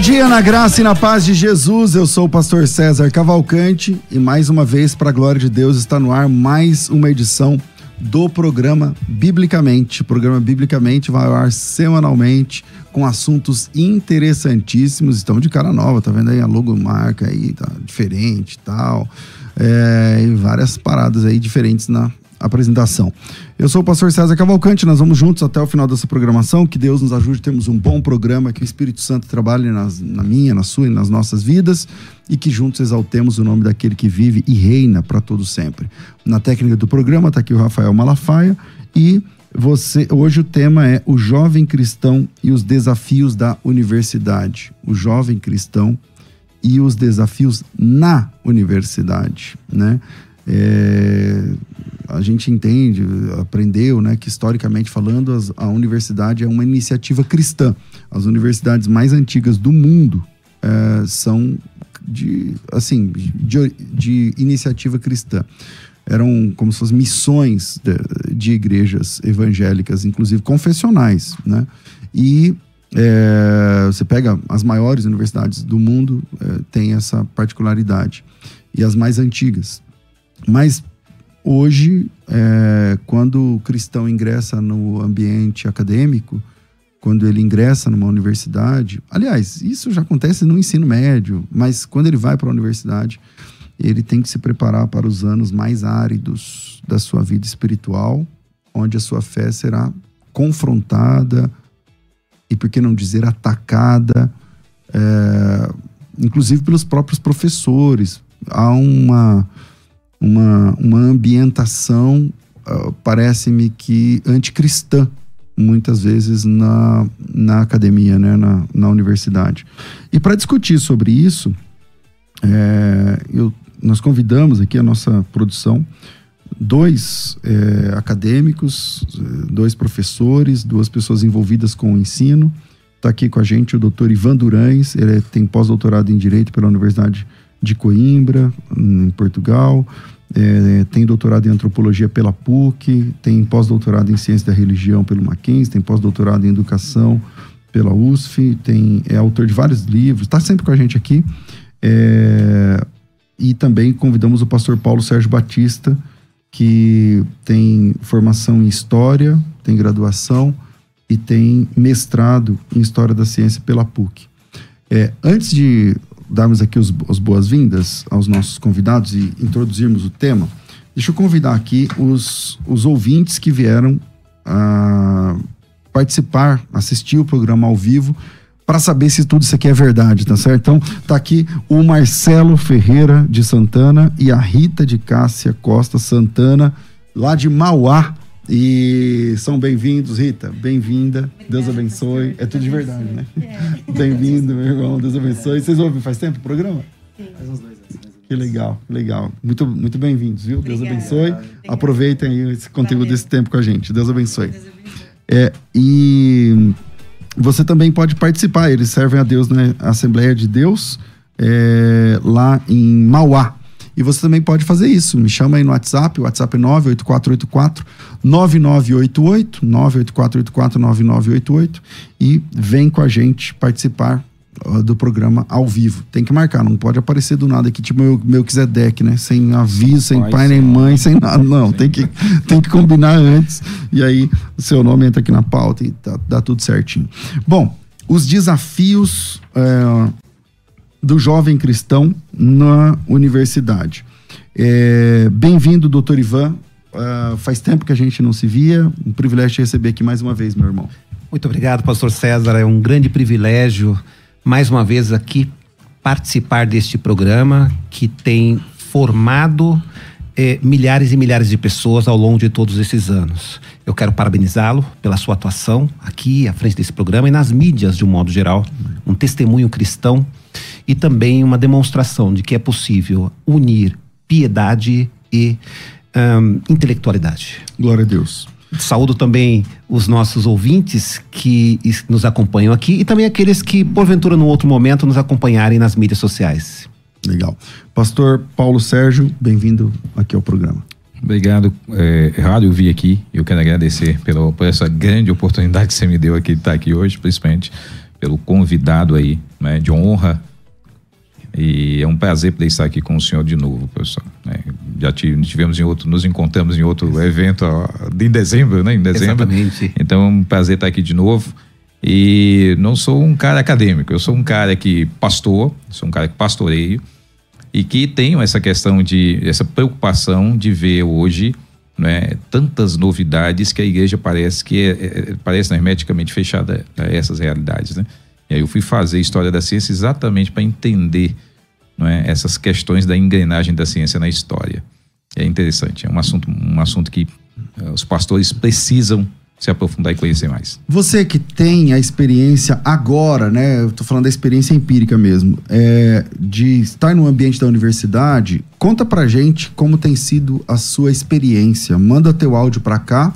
Dia na graça e na paz de Jesus. Eu sou o pastor César Cavalcante e mais uma vez, para a glória de Deus, está no ar mais uma edição do programa Biblicamente. O programa Biblicamente vai ao ar semanalmente com assuntos interessantíssimos. Estão de cara nova, tá vendo aí a logomarca aí, tá diferente e tal. É, e várias paradas aí diferentes na apresentação. Eu sou o pastor César Cavalcante, nós vamos juntos até o final dessa programação. Que Deus nos ajude, temos um bom programa, que o Espírito Santo trabalhe nas, na minha, na sua e nas nossas vidas e que juntos exaltemos o nome daquele que vive e reina para todo sempre. Na técnica do programa está aqui o Rafael Malafaia e você hoje o tema é o jovem cristão e os desafios da universidade. O jovem cristão e os desafios na universidade, né? É, a gente entende, aprendeu, né, que historicamente falando, as, a universidade é uma iniciativa cristã. As universidades mais antigas do mundo é, são de, assim, de, de, iniciativa cristã. Eram como se fossem missões de, de igrejas evangélicas, inclusive confessionais, né? E é, você pega as maiores universidades do mundo, é, tem essa particularidade. E as mais antigas. Mas hoje, é, quando o cristão ingressa no ambiente acadêmico, quando ele ingressa numa universidade, aliás, isso já acontece no ensino médio, mas quando ele vai para a universidade, ele tem que se preparar para os anos mais áridos da sua vida espiritual, onde a sua fé será confrontada e, por que não dizer, atacada, é, inclusive pelos próprios professores. Há uma uma, uma ambientação, uh, parece-me que anticristã, muitas vezes na, na academia, né, na, na universidade. E para discutir sobre isso, é, eu, nós convidamos aqui a nossa produção dois é, acadêmicos, dois professores, duas pessoas envolvidas com o ensino. Está aqui com a gente o doutor Ivan Durães, ele é, tem pós-doutorado em Direito pela Universidade de Coimbra, em Portugal. É, tem doutorado em antropologia pela PUC, tem pós-doutorado em ciência da religião pelo Mackenzie, tem pós-doutorado em educação pela USF, tem, é autor de vários livros, está sempre com a gente aqui. É, e também convidamos o pastor Paulo Sérgio Batista, que tem formação em História, tem graduação e tem mestrado em História da Ciência pela PUC. É, antes de darmos aqui os, as boas-vindas aos nossos convidados e introduzirmos o tema, deixa eu convidar aqui os, os ouvintes que vieram a participar, assistir o programa ao vivo, para saber se tudo isso aqui é verdade, tá certo? Então, tá aqui o Marcelo Ferreira de Santana e a Rita de Cássia Costa Santana, lá de Mauá, e são bem-vindos, Rita. Bem-vinda. Deus abençoe. É tudo de verdade, né? É. Bem-vindo, meu irmão. Deus abençoe. Vocês ouvem faz tempo o programa? Sim. Faz uns dois anos. Que legal, legal. Muito, muito bem-vindos, viu? Obrigada. Deus abençoe. Obrigada. Aproveitem esse conteúdo Valeu. desse tempo com a gente. Deus abençoe. Deus abençoe. É, e você também pode participar. Eles servem a Deus na Assembleia de Deus, é, lá em Mauá. E você também pode fazer isso. Me chama aí no WhatsApp, o WhatsApp é 98484 9988, 98484 9988 e vem com a gente participar uh, do programa ao vivo. Tem que marcar, não pode aparecer do nada aqui, tipo meu, meu deck, né? Sem aviso, sem pai, pai nem mãe, sem nada. Não, tem que, tem que combinar antes. E aí o seu nome entra aqui na pauta e tá, dá tudo certinho. Bom, os desafios é, do jovem cristão na universidade. É, Bem-vindo, doutor Ivan. Uh, faz tempo que a gente não se via. Um privilégio te receber aqui mais uma vez, meu irmão. Muito obrigado, pastor César. É um grande privilégio, mais uma vez, aqui participar deste programa que tem formado eh, milhares e milhares de pessoas ao longo de todos esses anos. Eu quero parabenizá-lo pela sua atuação aqui à frente desse programa e nas mídias de um modo geral, um testemunho cristão e também uma demonstração de que é possível unir piedade e um, intelectualidade. Glória a Deus. Saúdo também os nossos ouvintes que nos acompanham aqui e também aqueles que, porventura, no outro momento, nos acompanharem nas mídias sociais. Legal. Pastor Paulo Sérgio, bem-vindo aqui ao programa. Obrigado, é, Rádio Vi aqui. Eu quero agradecer pela, por essa grande oportunidade que você me deu aqui de estar aqui hoje, principalmente pelo convidado aí, né, de honra e é um prazer poder estar aqui com o senhor de novo, professor. É, já tivemos em outro, nos encontramos em outro evento ó, em dezembro, né? Em dezembro. Exatamente. Então é um prazer estar aqui de novo. E não sou um cara acadêmico, eu sou um cara que pastor, sou um cara que pastoreio e que tenho essa questão de essa preocupação de ver hoje né, tantas novidades que a igreja parece que é, é, parece hermeticamente fechada a essas realidades, né? E aí eu fui fazer história da ciência exatamente para entender não é, essas questões da engrenagem da ciência na história. É interessante, é um assunto, um assunto que uh, os pastores precisam se aprofundar e conhecer mais. Você que tem a experiência agora, né? Eu tô falando da experiência empírica mesmo, é, de estar no ambiente da universidade, conta pra gente como tem sido a sua experiência. Manda teu áudio pra cá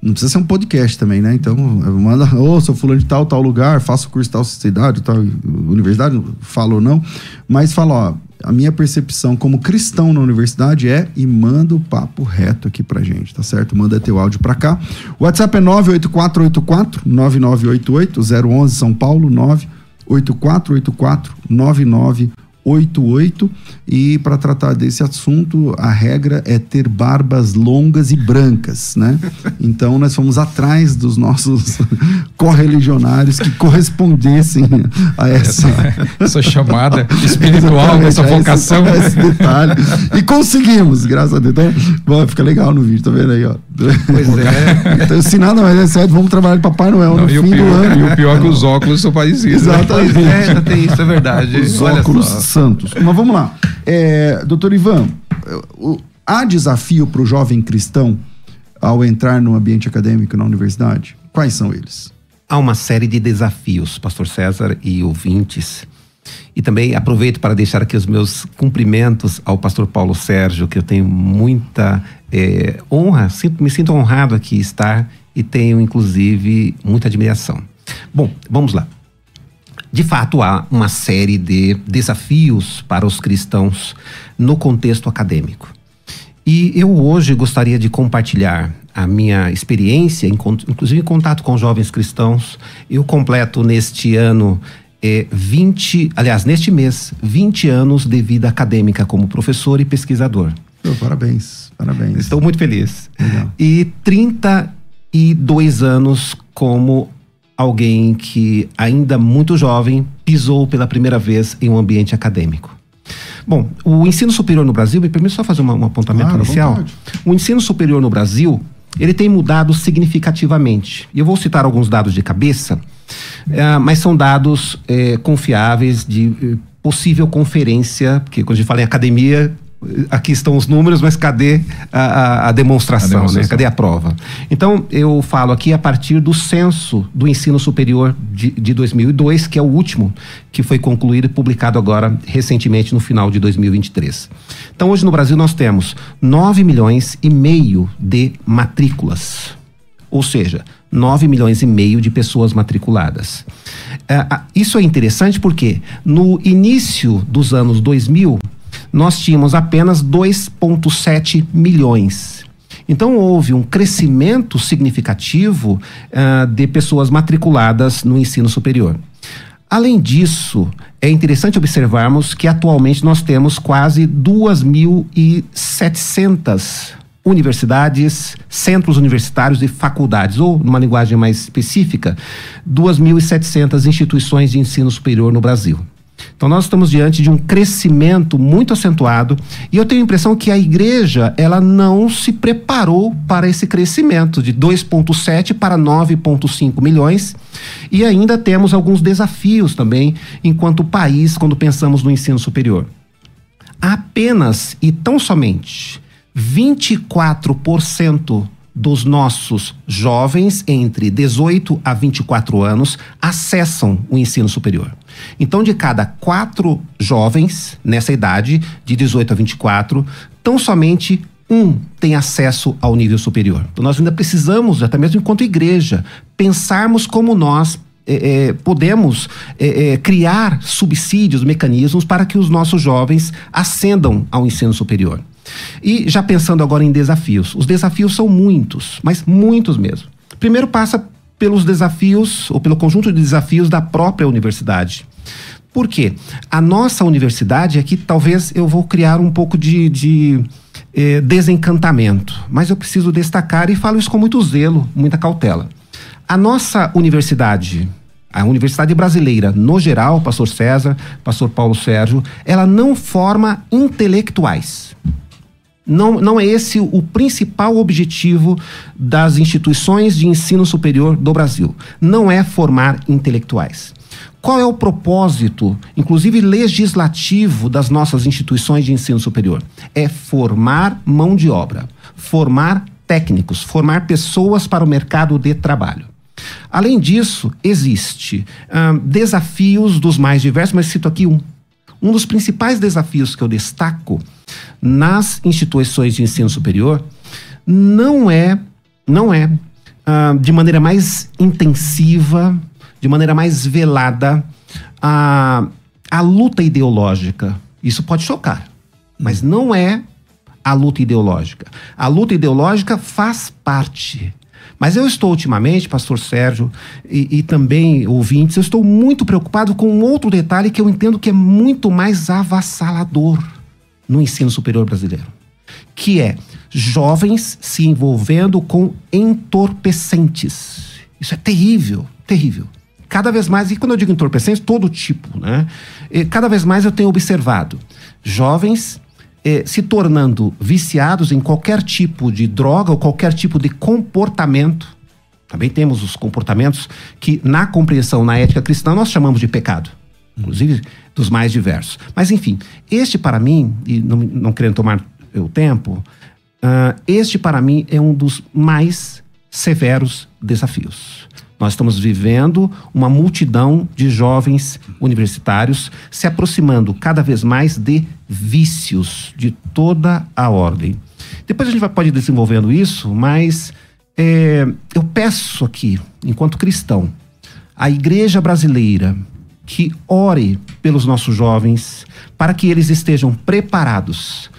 não precisa ser um podcast também, né? Então, manda, ô, oh, sou fulano de tal, tal lugar, faço curso tal cidade, tal universidade, falo ou não. Mas fala, ó, a minha percepção como cristão na universidade é e manda o papo reto aqui pra gente, tá certo? Manda teu áudio pra cá. O WhatsApp é 98484 9988 011 São Paulo 98484 9988 88 e para tratar desse assunto a regra é ter barbas longas e brancas, né? Então nós fomos atrás dos nossos correligionários que correspondessem a essa, essa chamada espiritual, essa vocação, esse, esse detalhe e conseguimos, graças a Deus. Então, bom, fica legal no vídeo, tá vendo aí, ó? Pois é. Então, se nada mais é certo, vamos trabalhar de Papai Noel Não, no fim pior, do ano. E o pior é que os óculos são parecidos. Né? Exatamente. Né? É, tem isso, é verdade. Os Olha óculos só. Santos. Mas vamos lá. É, doutor Ivan, há desafio para o jovem cristão ao entrar no ambiente acadêmico na universidade? Quais são eles? Há uma série de desafios, pastor César e ouvintes. E também aproveito para deixar aqui os meus cumprimentos ao pastor Paulo Sérgio, que eu tenho muita é, honra, sinto, me sinto honrado aqui estar e tenho, inclusive, muita admiração. Bom, vamos lá. De fato, há uma série de desafios para os cristãos no contexto acadêmico. E eu hoje gostaria de compartilhar a minha experiência, inclusive em contato com jovens cristãos. Eu completo neste ano é, 20, aliás, neste mês, 20 anos de vida acadêmica como professor e pesquisador. Oh, parabéns, parabéns. Estou muito feliz. Legal. E 32 anos como alguém que, ainda muito jovem, pisou pela primeira vez em um ambiente acadêmico. Bom, o ensino superior no Brasil, me permite só fazer um apontamento claro, inicial? O ensino superior no Brasil, ele tem mudado significativamente. E eu vou citar alguns dados de cabeça, é, mas são dados é, confiáveis de é, possível conferência, porque quando a gente fala em academia, aqui estão os números, mas cadê a, a, demonstração, a, demonstração, né? Cadê a prova? Então, eu falo aqui a partir do censo do ensino superior de, de 2002, que é o último que foi concluído e publicado agora recentemente no final de 2023. Então, hoje no Brasil nós temos 9 milhões e meio de matrículas. Ou seja, 9 milhões e meio de pessoas matriculadas. É, isso é interessante porque no início dos anos 2000, nós tínhamos apenas 2,7 milhões. Então houve um crescimento significativo uh, de pessoas matriculadas no ensino superior. Além disso, é interessante observarmos que atualmente nós temos quase 2.700 universidades, centros universitários e faculdades, ou, numa linguagem mais específica, 2.700 instituições de ensino superior no Brasil. Então nós estamos diante de um crescimento muito acentuado e eu tenho a impressão que a igreja ela não se preparou para esse crescimento de 2.7 para 9.5 milhões e ainda temos alguns desafios também enquanto país quando pensamos no ensino superior. Apenas e tão somente 24% dos nossos jovens entre 18 a 24 anos acessam o ensino superior. Então, de cada quatro jovens nessa idade, de 18 a 24, tão somente um tem acesso ao nível superior. Então, nós ainda precisamos, até mesmo enquanto igreja, pensarmos como nós é, é, podemos é, criar subsídios, mecanismos para que os nossos jovens ascendam ao ensino superior. E já pensando agora em desafios. Os desafios são muitos, mas muitos mesmo. Primeiro passa pelos desafios, ou pelo conjunto de desafios da própria universidade. Por quê? A nossa universidade aqui, talvez eu vou criar um pouco de, de eh, desencantamento, mas eu preciso destacar e falo isso com muito zelo, muita cautela. A nossa universidade, a universidade brasileira, no geral, pastor César, pastor Paulo Sérgio, ela não forma intelectuais. Não, não é esse o principal objetivo das instituições de ensino superior do Brasil. Não é formar intelectuais. Qual é o propósito, inclusive legislativo, das nossas instituições de ensino superior? É formar mão de obra, formar técnicos, formar pessoas para o mercado de trabalho. Além disso, existe hum, desafios dos mais diversos, mas cito aqui um. Um dos principais desafios que eu destaco nas instituições de ensino superior não é, não é uh, de maneira mais intensiva, de maneira mais velada, a, a luta ideológica. Isso pode chocar, mas não é a luta ideológica. A luta ideológica faz parte. Mas eu estou ultimamente, pastor Sérgio, e, e, também ouvintes, eu estou muito preocupado com um outro detalhe que eu entendo que é muito mais avassalador no ensino superior brasileiro, que é jovens se envolvendo com entorpecentes. Isso é terrível, terrível. Cada vez mais, e quando eu digo entorpecentes, todo tipo, né? E cada vez mais eu tenho observado jovens eh, se tornando viciados em qualquer tipo de droga ou qualquer tipo de comportamento. Também temos os comportamentos que, na compreensão, na ética cristã, nós chamamos de pecado inclusive dos mais diversos. Mas, enfim, este para mim, e não, não querendo tomar o tempo, uh, este para mim é um dos mais severos desafios. Nós estamos vivendo uma multidão de jovens universitários se aproximando cada vez mais de vícios de toda a ordem. Depois a gente vai, pode ir desenvolvendo isso, mas é, eu peço aqui, enquanto cristão, a igreja brasileira que ore pelos nossos jovens para que eles estejam preparados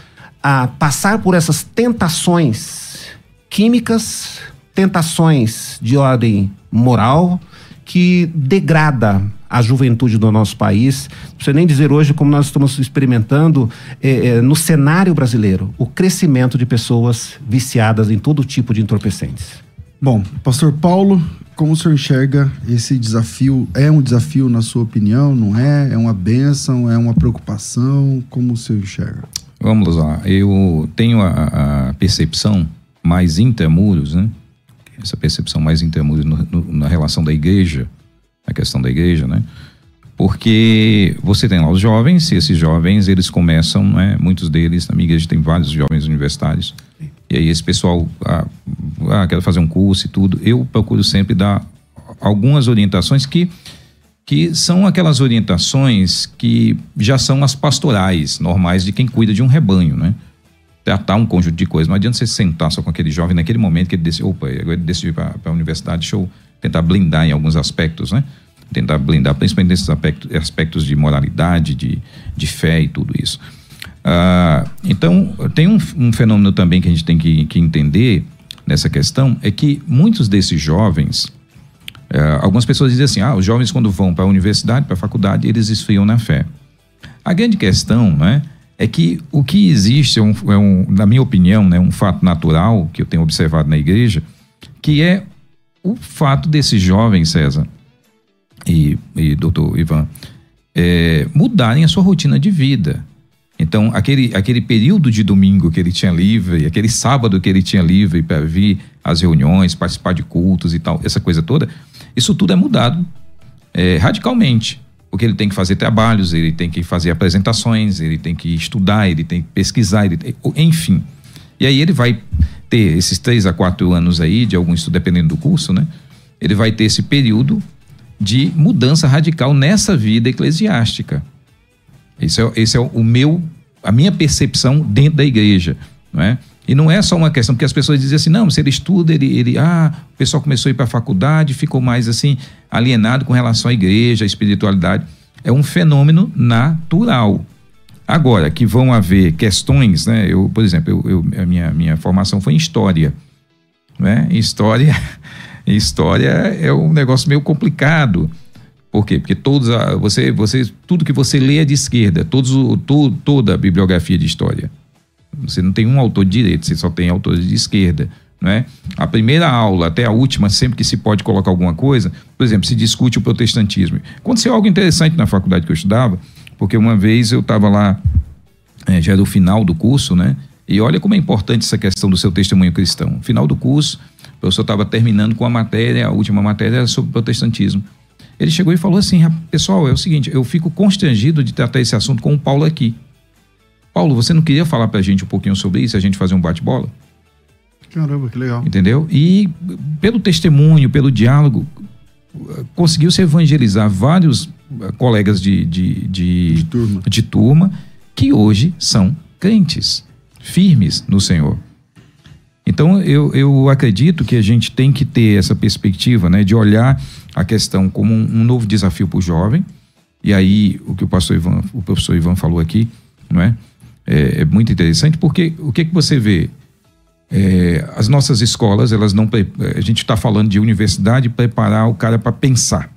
a passar por essas tentações químicas, tentações de ordem moral que degrada a juventude do nosso país. Não precisa nem dizer hoje como nós estamos experimentando eh, eh, no cenário brasileiro o crescimento de pessoas viciadas em todo tipo de entorpecentes. Bom, Pastor Paulo, como o senhor enxerga esse desafio? É um desafio na sua opinião? Não é? É uma benção? É uma preocupação? Como o senhor enxerga? Vamos lá. Eu tenho a, a percepção mais intramuros, né? Essa percepção mais intramuros no, no, na relação da igreja, a questão da igreja, né? Porque você tem lá os jovens, e esses jovens, eles começam, né? Muitos deles, na minha igreja tem vários jovens universitários, e aí esse pessoal, ah, ah, quero fazer um curso e tudo, eu procuro sempre dar algumas orientações que que são aquelas orientações que já são as pastorais normais de quem cuida de um rebanho, né? Tratar um conjunto de coisas. Não adianta você sentar só com aquele jovem naquele momento que ele decidiu, opa, agora ele decidiu para a universidade, deixa eu tentar blindar em alguns aspectos, né? Tentar blindar, principalmente nesses aspectos, aspectos de moralidade, de, de fé e tudo isso. Ah, então, tem um, um, fenômeno também que a gente tem que, que entender nessa questão, é que muitos desses jovens, eh, algumas pessoas dizem assim, ah, os jovens quando vão para a universidade, para a faculdade, eles esfriam na fé. A grande questão, né, é que o que existe é um, é um, na minha opinião, né, um fato natural que eu tenho observado na igreja, que é o fato desses jovens, César e, e doutor Ivan, é, mudarem a sua rotina de vida. Então, aquele, aquele período de domingo que ele tinha livre, aquele sábado que ele tinha livre para vir às reuniões, participar de cultos e tal, essa coisa toda, isso tudo é mudado é, radicalmente. Porque ele tem que fazer trabalhos, ele tem que fazer apresentações, ele tem que estudar, ele tem que pesquisar, tem, enfim. E aí ele vai ter esses três a quatro anos aí, de algum estudo, dependendo do curso, né? Ele vai ter esse período de mudança radical nessa vida eclesiástica. Esse é, esse é o meu, a minha percepção dentro da igreja, não é? E não é só uma questão, porque as pessoas dizem assim, não, se ele estuda, ele, ele ah, o pessoal começou a ir para a faculdade, ficou mais assim, alienado com relação à igreja, à espiritualidade. É um fenômeno natural. Agora, que vão haver questões, né? Eu, por exemplo, eu, eu, a minha, minha formação foi em história. Né? História, história é um negócio meio complicado. Por quê? Porque todos você, você, tudo que você lê é de esquerda, todos, to, toda a bibliografia de história. Você não tem um autor de direita, você só tem autores de esquerda. Né? A primeira aula até a última, sempre que se pode colocar alguma coisa, por exemplo, se discute o protestantismo. Aconteceu algo interessante na faculdade que eu estudava, porque uma vez eu estava lá, é, já era o final do curso, né? E olha como é importante essa questão do seu testemunho cristão. Final do curso, o professor estava terminando com a matéria, a última matéria era sobre protestantismo. Ele chegou e falou assim: pessoal, é o seguinte, eu fico constrangido de tratar esse assunto com o Paulo aqui. Paulo, você não queria falar para a gente um pouquinho sobre isso, a gente fazer um bate-bola? Caramba, que legal. Entendeu? E pelo testemunho, pelo diálogo, conseguiu se evangelizar vários eh, colegas de, de, de, De turma. de turma que hoje são crentes, firmes no Senhor. Então, eu, eu acredito que a gente tem que ter essa perspectiva né, de olhar a questão como um, um novo desafio para o jovem. E aí, o que o pastor Ivan, o professor Ivan falou aqui, não é? É, é muito interessante, porque o que, que você vê? É, as nossas escolas, elas não. A gente está falando de universidade preparar o cara para pensar.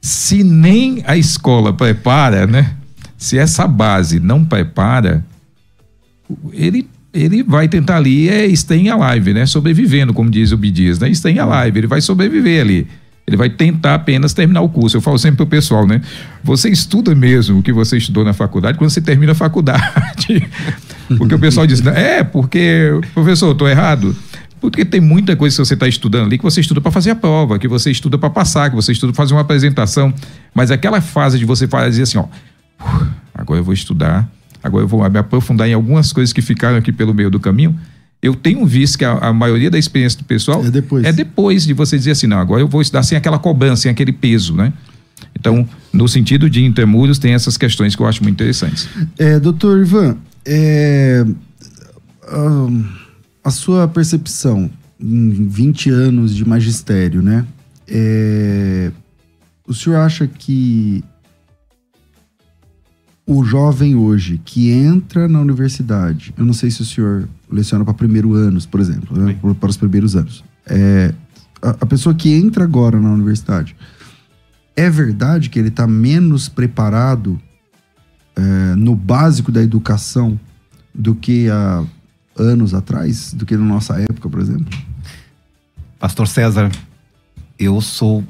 Se nem a escola prepara, né? Se essa base não prepara, ele, ele vai tentar ali é staying alive, né? Sobrevivendo, como diz o Bidias, né? Staying alive, ele vai sobreviver ali. Ele vai tentar apenas terminar o curso. Eu falo sempre pro pessoal, né? Você estuda mesmo o que você estudou na faculdade quando você termina a faculdade. Porque o pessoal diz, é, porque, professor, tô errado. Porque tem muita coisa que você está estudando ali que você estuda para fazer a prova, que você estuda para passar, que você estuda para fazer uma apresentação. Mas aquela fase de você fazer assim, ó, "Uf, agora eu vou estudar, agora eu vou me aprofundar em algumas coisas que ficaram aqui pelo meio do caminho. Eu tenho visto que a, a maioria da experiência do pessoal É depois. é depois de você dizer assim, não, agora eu vou estudar sem aquela cobrança, sem aquele peso, né? Então, no sentido de intermúdios, tem essas questões que eu acho muito interessantes. É, doutor Ivan, é, ahn, a sua percepção em 20 anos de magistério, né? É, o senhor acha que o jovem hoje que entra na universidade, eu não sei se o senhor leciona para primeiro anos, por exemplo, né? para os primeiros anos. É, a, a pessoa que entra agora na universidade, é verdade que ele está menos preparado é, no básico da educação do que há anos atrás, do que na nossa época, por exemplo? Pastor César, eu sou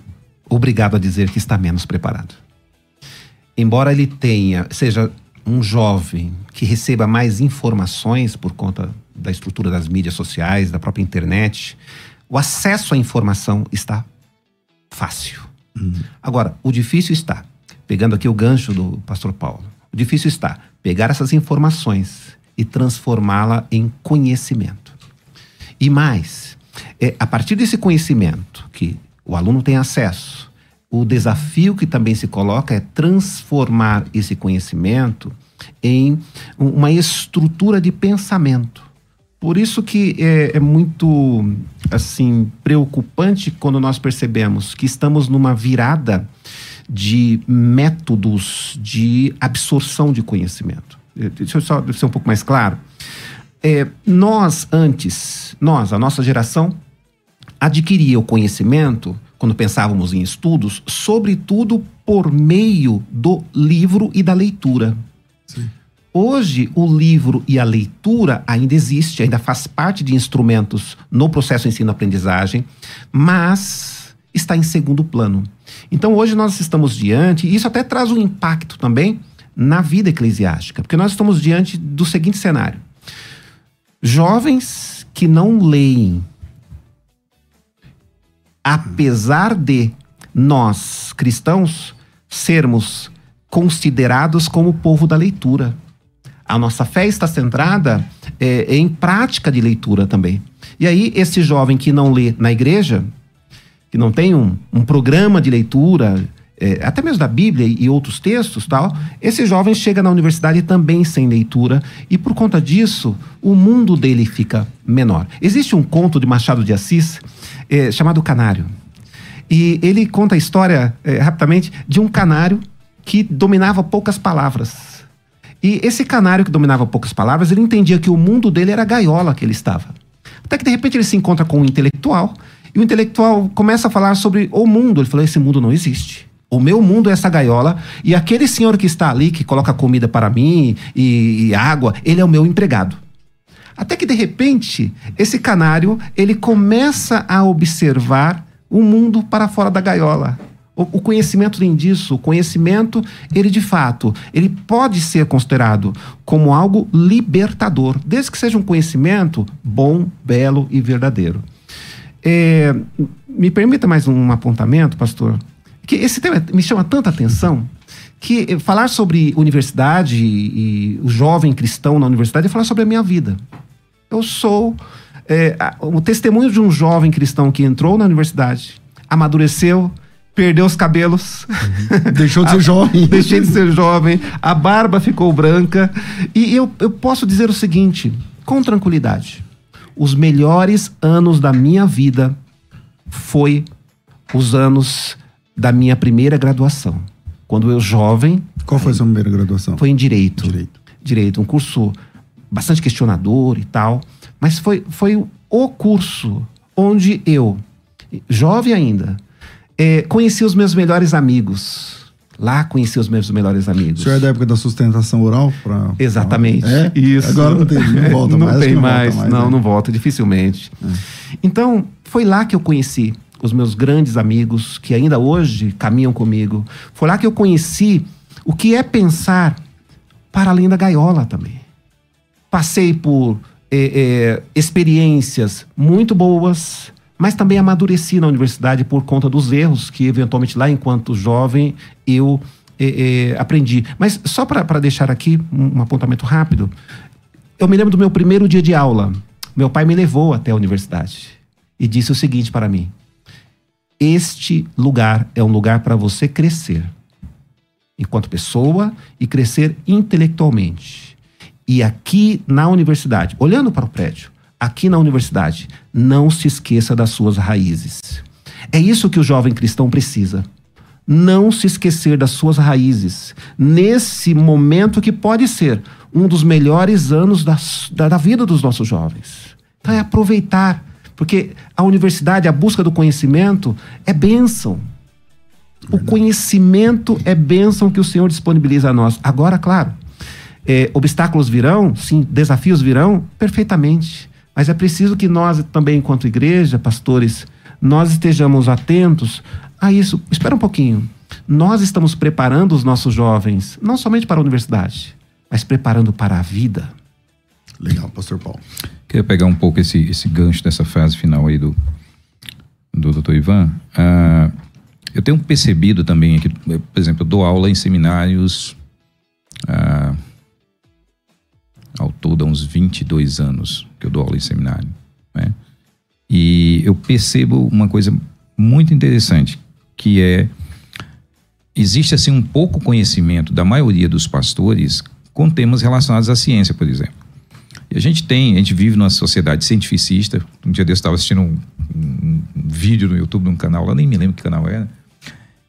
obrigado a dizer que está menos preparado. Embora ele tenha, seja um jovem que receba mais informações por conta da estrutura das mídias sociais, da própria internet, o acesso à informação está fácil. Agora, o difícil está, pegando aqui o gancho do pastor Paulo, o difícil está pegar essas informações e transformá-la em conhecimento. E mais, é, a partir desse conhecimento que o aluno tem acesso, o desafio que também se coloca é transformar esse conhecimento em um- uma estrutura de pensamento. Por isso que é, é muito assim preocupante quando nós percebemos que estamos numa virada de métodos de absorção de conhecimento. Eh, Deixa eu só ser um pouco mais claro. É, nós antes, nós, a nossa geração, adquiria o conhecimento, quando pensávamos em estudos, sobretudo por meio do livro e da leitura. Hoje, o livro e a leitura ainda existe, ainda faz parte de instrumentos no processo ensino-aprendizagem, mas está em segundo plano. Então, hoje nós estamos diante, e isso até traz um impacto também na vida eclesiástica, porque nós estamos diante do seguinte cenário: jovens que não leem, apesar de nós, cristãos, sermos considerados como povo da leitura. A nossa fé está centrada é, em prática de leitura também. E aí, esse jovem que não lê na igreja, que não tem um, um programa de leitura, é, até mesmo da Bíblia e outros textos, tal, esse jovem chega na universidade também sem leitura e por conta disso o mundo dele fica menor. Existe um conto de Machado de Assis é, chamado Canário e ele conta a história é, rapidamente de um canário que dominava poucas palavras. E esse canário que dominava poucas palavras, ele entendia que o mundo dele era a gaiola que ele estava. Até que de repente ele se encontra com um intelectual, e o intelectual começa a falar sobre o mundo. Ele falou: esse mundo não existe. O meu mundo é essa gaiola, e aquele senhor que está ali, que coloca comida para mim e, e água, ele é o meu empregado. Até que de repente, esse canário, ele começa a observar o mundo para fora da gaiola. O, conhecimento tem disso. O conhecimento, ele de fato, ele pode ser considerado como algo libertador, desde que seja um conhecimento bom, belo e verdadeiro. É, me permita mais um apontamento, pastor, que esse tema me chama tanta atenção que falar sobre universidade e, e o jovem cristão na universidade é falar sobre a minha vida. Eu sou é, o testemunho de um jovem cristão que entrou na universidade, amadureceu, perdeu os cabelos. Uhum. Deixou de ser jovem. Deixei de ser jovem. A barba ficou branca. E eu, eu posso dizer o seguinte, com tranquilidade: os melhores anos da minha vida foi os anos da minha primeira graduação. Quando eu jovem. Qual foi a sua primeira graduação? Foi em direito. Direito. Direito, um curso bastante questionador e tal. Mas foi, foi o curso onde eu, jovem ainda, é, conheci os meus melhores amigos. Lá conheci os meus melhores amigos. O senhor é da época da sustentação oral? Pra... Exatamente. É? Isso. Agora não tem, não volta não mais. Tem não mais, volta mais, não, né? não volta, dificilmente. É. Então, foi lá que eu conheci os meus grandes amigos, que ainda hoje caminham comigo. Foi lá que eu conheci o que é pensar para além da gaiola também. Passei por é, é, experiências muito boas, mas também amadureci na universidade por conta dos erros que, eventualmente, lá enquanto jovem, eu é, é, aprendi. Mas só para deixar aqui um, um apontamento rápido, eu me lembro do meu primeiro dia de aula. Meu pai me levou até a universidade e disse o seguinte para mim: Este lugar é um lugar para você crescer enquanto pessoa e crescer intelectualmente. E aqui na universidade, olhando para o prédio, aqui na universidade, não se esqueça das suas raízes. É isso que o jovem cristão precisa. Não se esquecer das suas raízes. Nesse momento que pode ser um dos melhores anos da, da, da vida dos nossos jovens. Então é aproveitar. Porque a universidade, a busca do conhecimento é bênção. O conhecimento é bênção que o Senhor disponibiliza a nós. Agora, claro, é, obstáculos virão, sim, desafios virão, perfeitamente. Mas é preciso que nós também, enquanto igreja, pastores, nós estejamos atentos a isso. Espera um pouquinho. Nós estamos preparando os nossos jovens, não somente para a universidade, mas preparando para a vida. Legal, pastor Paulo. Queria pegar um pouco esse, esse gancho dessa frase final aí do, do Dr. Ivan. Ah, eu tenho percebido também que, por exemplo, eu dou aula em seminários ah, ao todo há uns 22 anos que eu dou aula em seminário. Né? E eu percebo uma coisa muito interessante, que é existe assim um pouco conhecimento da maioria dos pastores com temas relacionados à ciência, por exemplo. E a gente tem, a gente vive numa sociedade cientificista. Um dia desse eu estava assistindo um, um, um vídeo no YouTube num canal, lá nem me lembro que canal era.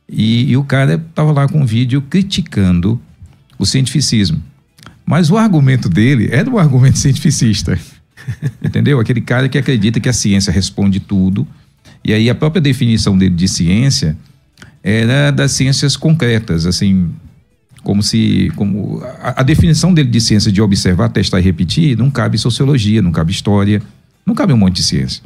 E, e o cara estava lá com um vídeo criticando o cientificismo. Mas o argumento dele era um argumento cientificista. Entendeu? Aquele cara que acredita que a ciência responde tudo. E aí a própria definição dele de ciência era das ciências concretas, assim, como se como a, a, definição dele de ciência de observar, testar e repetir não cabe sociologia, não cabe história, não cabe um monte de ciência.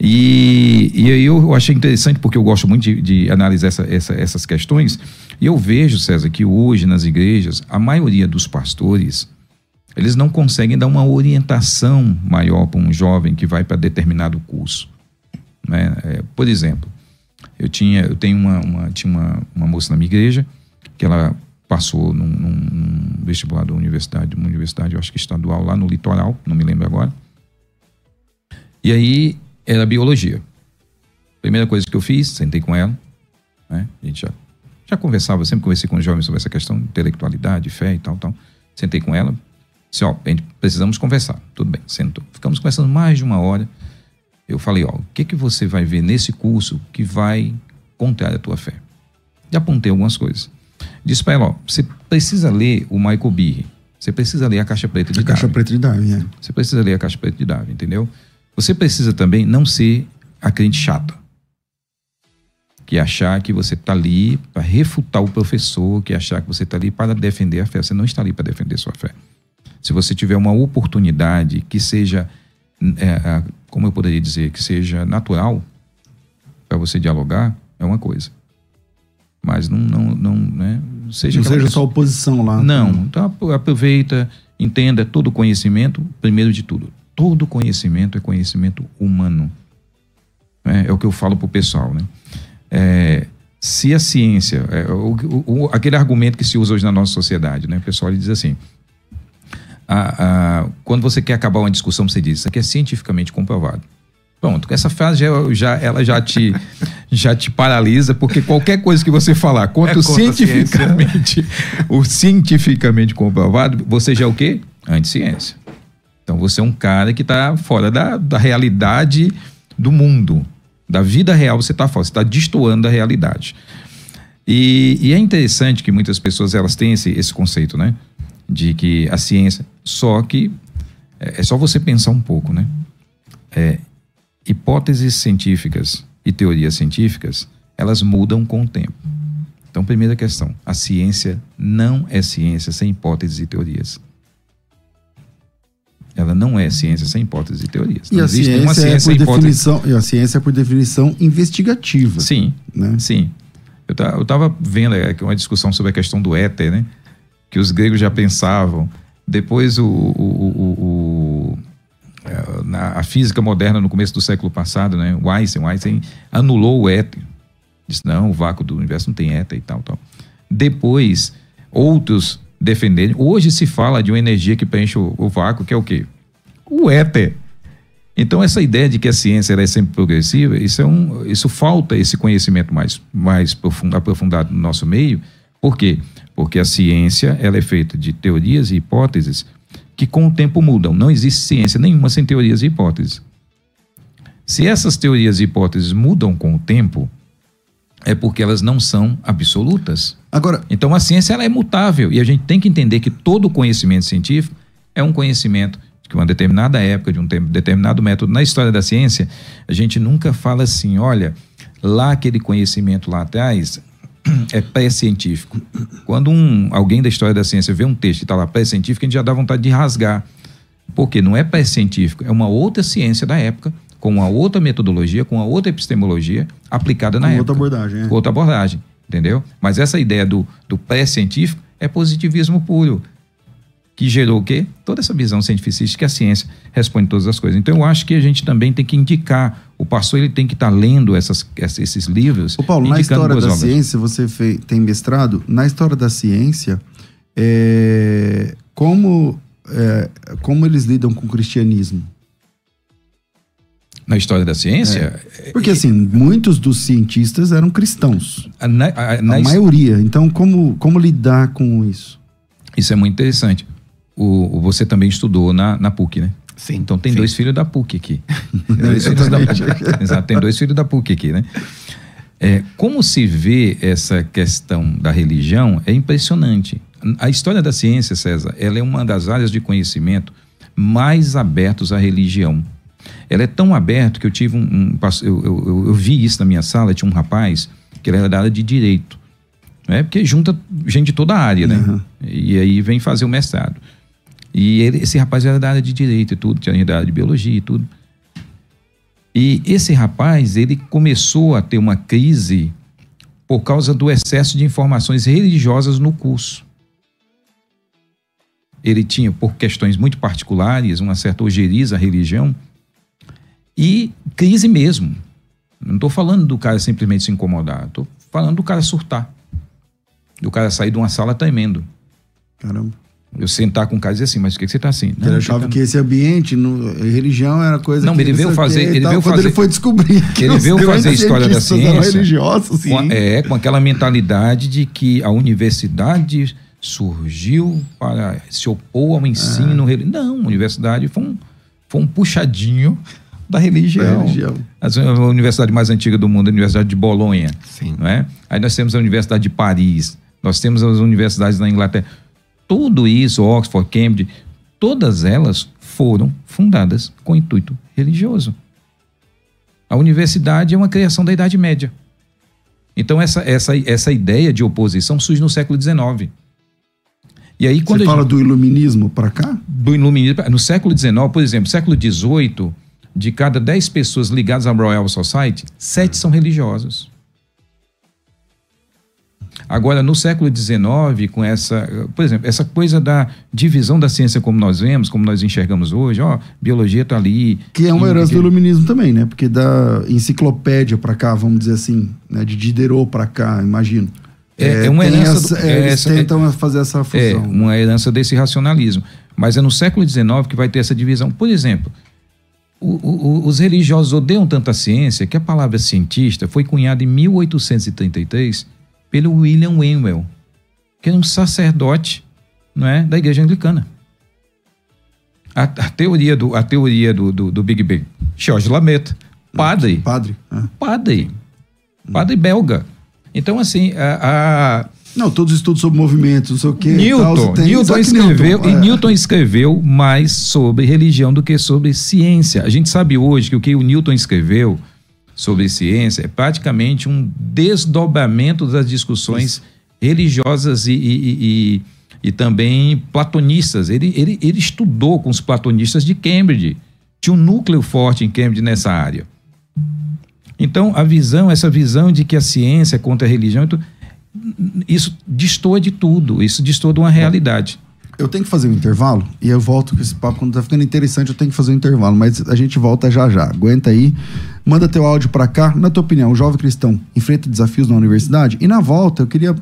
E, e eu achei interessante porque eu gosto muito de, de analisar essa, essa, essas questões e eu vejo, César, que hoje nas igrejas a maioria dos pastores eles não conseguem dar uma orientação maior para um jovem que vai para determinado curso. Né? É, por exemplo, eu tinha, eu tenho uma, uma, tinha uma, uma moça na minha igreja que ela passou num, num vestibular da universidade, uma universidade, eu acho que estadual, lá no litoral, não me lembro agora. E aí era biologia. Primeira coisa que eu fiz, sentei com ela, né? A gente já, já conversava, sempre conversei com os jovens sobre essa questão de intelectualidade, fé e tal, tal. Sentei com ela, ó, precisamos conversar. Tudo bem, sentou. Ficamos conversando mais de uma hora eu falei, ó, o que que você vai ver nesse curso que vai contrário à tua fé? E apontei algumas coisas. Disse para ela, ó, você precisa ler o Michael Behe. Você precisa ler a Caixa Preta de a Darwin. Caixa Preta de Darwin, é. Você precisa ler a Caixa Preta de Darwin, entendeu? Você precisa também não ser a crente chata. Que achar que você está ali para refutar o professor, que achar que você está ali para defender a fé. Você não está ali para defender a sua fé. Se você tiver uma oportunidade que seja é, como eu poderia dizer, que seja natural para você dialogar, é uma coisa. Mas não, não, não, né? Seja não seja só oposição lá. Não, então aproveita, entenda todo conhecimento, primeiro de tudo. Todo conhecimento é conhecimento humano. É, é o que eu falo para o pessoal, né? É, se a ciência, é, o, o, aquele argumento que se usa hoje na nossa sociedade, né? O pessoal diz assim, a, a, quando você quer acabar uma discussão, você diz, isso aqui é cientificamente comprovado. Pronto, essa frase já, já, ela já te, já te paralisa, porque qualquer coisa que você falar contra, é o cientificamente, o cientificamente comprovado, você já é o quê? Anticiência. Então você é um cara que está fora da, da realidade do mundo. Da vida real você está fora, você está destoando da realidade. E, e, é interessante que muitas pessoas elas têm esse, esse conceito, né? De que a ciência só que é, é só você pensar um pouco, né? É, hipóteses científicas e teorias científicas, elas mudam com o tempo. Então, primeira questão, a ciência não é ciência sem hipóteses e teorias. Ela não é ciência sem hipóteses e teorias. E a ciência, ciência é por definição, e a ciência é por definição investigativa. Sim, né? sim. Eu estava vendo é, uma discussão sobre a questão do éter, né? Que os gregos já pensavam depois, o, o, o, é, a física moderna, no começo do século passado, né, o Einstein, Einstein anulou o éter. Disse, não, o vácuo do universo não tem éter e tal, tal. Depois, outros defenderam. Hoje se fala de uma energia que preenche o, o vácuo, que é o quê? O éter. Então, essa ideia de que a ciência é sempre progressiva, isso, é um, isso falta esse conhecimento mais, mais profundo, aprofundado no nosso meio. Por quê? Porque a ciência ela é feita de teorias e hipóteses que com o tempo mudam. Não existe ciência nenhuma sem teorias e hipóteses. Se essas teorias e hipóteses mudam com o tempo, é porque elas não são absolutas. Agora, então a ciência ela é mutável e a gente tem que entender que todo conhecimento científico é um conhecimento de uma determinada época, de um determinado método. Na história da ciência, a gente nunca fala assim, olha, lá aquele conhecimento lá atrás é pré-científico. Quando um, alguém da história da ciência vê um texto que está lá pré-científico, a gente já dá vontade de rasgar. Porque não é pré-científico, é uma outra ciência da época, com uma outra metodologia, com uma outra epistemologia aplicada na com época. outra abordagem. É. Com outra abordagem, entendeu? Mas essa ideia do, do pré-científico é positivismo puro que gerou o quê? Toda essa visão cientificista que a ciência responde todas as coisas. Então eu acho que a gente também tem que indicar, o pastor ele tem que estar tá lendo essas, esses livros. O Paulo, na história da obras. ciência, você fez, tem mestrado, na história da ciência, é, como, é, como eles lidam com o cristianismo? Na história da ciência? É. Porque, assim, muitos dos cientistas eram cristãos. Na, a, na a maioria. Então, como, como lidar com isso? Isso é muito interessante o, você também estudou na, na PUC, né? Sim. Então tem sim. dois filhos da PUC aqui. dois filhos da PUC. Exato, tem dois filhos da PUC aqui, né? É, como se vê essa questão da religião é impressionante. A história da ciência, César, ela é uma das áreas de conhecimento mais abertos à religião. Ela é tão aberta que eu tive um, um eu, eu, eu, vi isso na minha sala, tinha um rapaz que era da área de direito. né? Porque junta gente de toda a área, né? Uhum. E aí vem fazer o mestrado. E ele, esse rapaz era da área de direito e tudo, tinha da área de biologia e tudo. E esse rapaz, ele começou a ter uma crise por causa do excesso de informações religiosas no curso. Ele tinha, por questões muito particulares, uma certa ojeriza à religião e crise mesmo. Não estou falando do cara simplesmente se incomodar, estou falando do cara surtar. Do cara sair de uma sala tremendo. Caramba. Eu sentar com o cara e dizer assim, mas por que, que você está assim? Não, ele achava que esse ambiente, no, religião era coisa não, que ele veio fazer, ele tal, veio quando fazer, ele foi descobrir que ele veio fazer história da ciência, religiosos, sim. Com, é, com aquela mentalidade de que a universidade surgiu para se opor ao ensino é. Não, a universidade foi um, foi um puxadinho da religião. religião. A universidade mais antiga do mundo, a Universidade de Bolonha. Sim. Não é? Aí nós temos a Universidade de Paris, nós temos as universidades na Inglaterra. Tudo isso, Oxford, Cambridge, todas elas foram fundadas com intuito religioso. A universidade é uma criação da Idade Média. Então, essa, essa, essa ideia de oposição surge no século XIX. E aí, quando Você fala gente, do iluminismo para cá? Do iluminismo. No século XIX, por exemplo, século XVIII, de cada 10 pessoas ligadas à Royal Society, sete são religiosos. Agora, no século XIX, com essa, por exemplo, essa coisa da divisão da ciência como nós vemos, como nós enxergamos hoje, ó, biologia está ali. Que é uma herança do iluminismo também, né? Porque da enciclopédia para cá, vamos dizer assim, né? de Diderot para cá, imagino. É, é, é uma herança. Essa, é, eles é, tentam fazer essa fusão. É, uma herança desse racionalismo. Mas é no século XIX que vai ter essa divisão. Por exemplo, o, o, os religiosos odeiam tanto a ciência que a palavra cientista foi cunhada em 1833 pelo William Wenwell, que é um sacerdote não é, da igreja anglicana. A, a teoria, do, a teoria do, do, do Big Bang. George Lameta, padre. Padre. É. Padre. Padre belga. Então, assim, a, a não, todos os estudos sobre movimentos, não sei o quê. Newton, tal, Newton escreveu, Newton, é. e Newton escreveu mais sobre religião do que sobre ciência. A gente sabe hoje que o que o Newton escreveu sobre ciência é praticamente um desdobramento das discussões Isso. religiosas e, e, e, e, também platonistas. Ele, ele, ele estudou com os platonistas de Cambridge. Tinha um núcleo forte em Cambridge nessa área. Então, a visão, essa visão de que a ciência é contra a religião, isso destoa de tudo, isso destoa de uma realidade. Eu tenho que fazer um intervalo e eu volto com esse papo. Quando tá ficando interessante, eu tenho que fazer um intervalo, mas a gente volta já já. Aguenta aí. Manda teu áudio para cá. Na tua opinião, o jovem cristão enfrenta desafios na universidade? E na volta, eu queria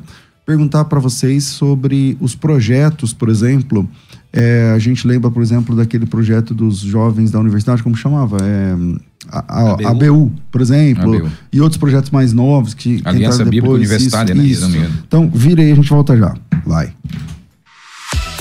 perguntar para vocês sobre os projetos, por exemplo. É, a gente lembra, por exemplo, daquele projeto dos jovens da universidade, como chamava? É, a, a, ABU. Por exemplo, ABU. e outros projetos mais novos que Aliança Bíblica Universitária, isso, né? Isso. Então, vira aí, a gente volta já. Vai.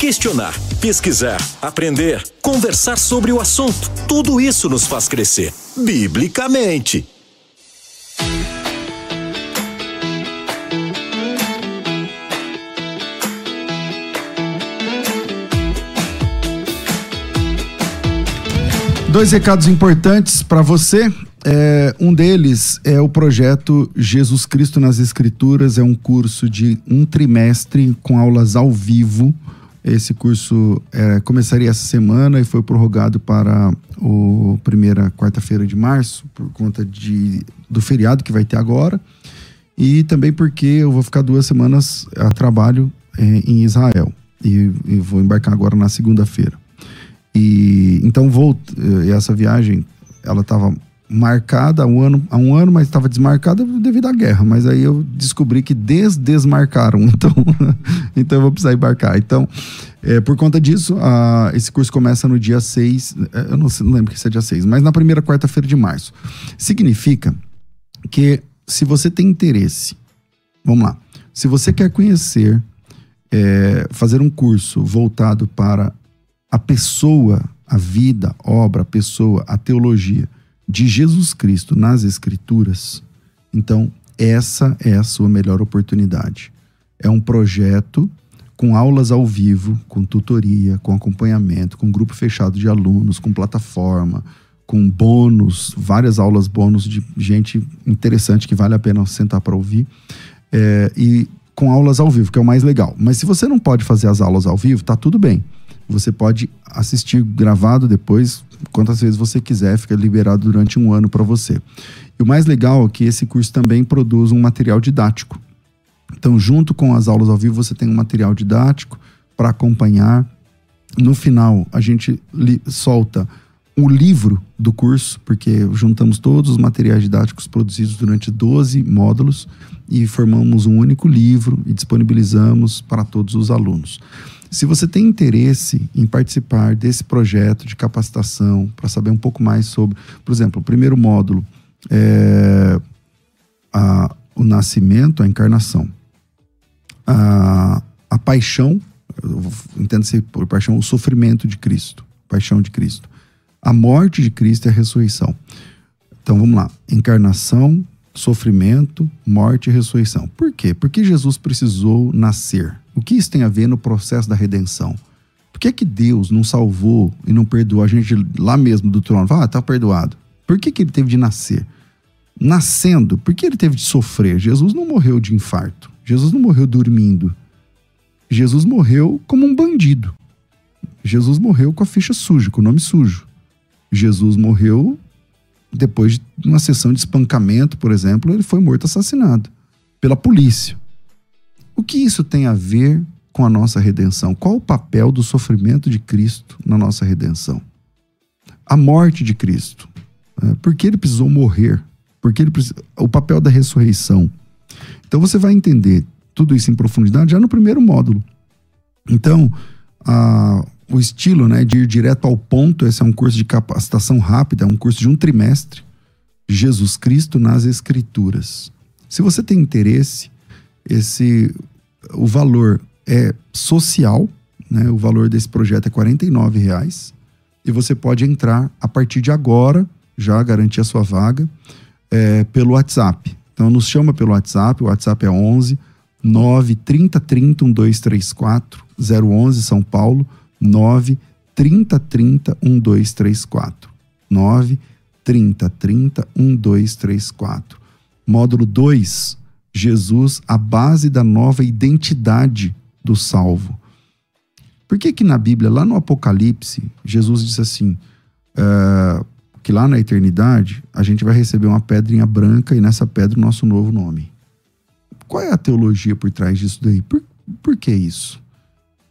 questionar, pesquisar, aprender, conversar sobre o assunto. Tudo isso nos faz crescer, biblicamente. Dois recados importantes para você. É, um deles é o projeto Jesus Cristo nas Escrituras. É um curso de um trimestre com aulas ao vivo esse curso é, começaria essa semana e foi prorrogado para a primeira quarta-feira de março, por conta de, do feriado que vai ter agora. E também porque eu vou ficar duas semanas a trabalho é, em Israel. E, e, vou embarcar agora na segunda-feira. E então vou. Eh, essa viagem, ela estava marcada há um ano, há um ano mas estava desmarcada devido à guerra. Mas aí eu descobri que desdesmarcaram, então, então eu vou precisar embarcar. Então, é, por conta disso, a, esse curso começa no dia 6, é, eu não, não lembro que é dia 6, mas na primeira quarta-feira de março. Significa que se você tem interesse, vamos lá, se você quer conhecer, é, fazer um curso voltado para a pessoa, a vida, obra, pessoa, a teologia de Jesus Cristo nas Escrituras, então essa é a sua melhor oportunidade. É um projeto com aulas ao vivo, com tutoria, com acompanhamento, com grupo fechado de alunos, com plataforma, com bônus, várias aulas bônus de gente interessante que vale a pena sentar para ouvir. É, e com aulas ao vivo, que é o mais legal. Mas se você não pode fazer as aulas ao vivo, tá tudo bem. Você pode assistir gravado depois, quantas vezes você quiser, fica liberado durante um ano para você. E o mais legal é que esse curso também produz um material didático. Então, junto com as aulas ao vivo, você tem um material didático para acompanhar. No final, a gente solta o livro do curso, porque juntamos todos os materiais didáticos produzidos durante 12 módulos e formamos um único livro e disponibilizamos para todos os alunos. Se você tem interesse em participar desse projeto de capacitação, para saber um pouco mais sobre, por exemplo, o primeiro módulo é a, o nascimento, a encarnação, a, a paixão, entenda-se por paixão, o sofrimento de Cristo, paixão de Cristo, a morte de Cristo e a ressurreição. Então vamos lá, encarnação, sofrimento, morte e ressurreição. Por quê? Porque Jesus precisou nascer. O que isso tem a ver no processo da redenção? Por que, que Deus não salvou e não perdoou a gente lá mesmo do trono? Ah, tá perdoado. Por que, que ele teve de nascer? Nascendo, por que ele teve de sofrer? Jesus não morreu de infarto. Jesus não morreu dormindo. Jesus morreu como um bandido. Jesus morreu com a ficha suja, com o nome sujo. Jesus morreu depois de uma sessão de espancamento, por exemplo, ele foi morto assassinado pela polícia. O que isso tem a ver com a nossa redenção? Qual o papel do sofrimento de Cristo na nossa redenção? A morte de Cristo. Né? Por que ele precisou morrer? Porque ele o papel da ressurreição. Então você vai entender tudo isso em profundidade já no primeiro módulo. Então, a, o estilo né, de ir direto ao ponto, esse é um curso de capacitação rápida, é um curso de um trimestre. Jesus Cristo nas Escrituras. Se você tem interesse, esse o valor é social, né? O valor desse projeto é R$ reais e você pode entrar a partir de agora, já garantir a sua vaga, é, pelo WhatsApp. Então nos chama pelo WhatsApp, o WhatsApp é 11 9 30 30 1234 011 São Paulo 9 30 30 1234 9 30 30 1234 Módulo 2 Jesus a base da nova identidade do salvo. Por que que na Bíblia, lá no Apocalipse, Jesus disse assim, uh, que lá na eternidade a gente vai receber uma pedrinha branca e nessa pedra o nosso novo nome. Qual é a teologia por trás disso daí? Por, por que isso?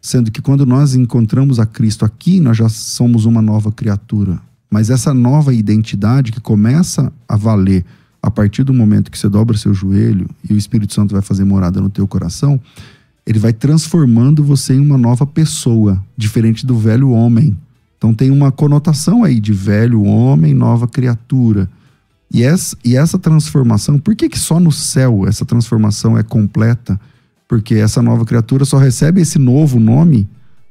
Sendo que quando nós encontramos a Cristo aqui, nós já somos uma nova criatura. Mas essa nova identidade que começa a valer a partir do momento que você dobra seu joelho e o Espírito Santo vai fazer morada no teu coração, ele vai transformando você em uma nova pessoa, diferente do velho homem. Então tem uma conotação aí de velho homem, nova criatura. E essa, e essa transformação, por que, que só no céu essa transformação é completa? Porque essa nova criatura só recebe esse novo nome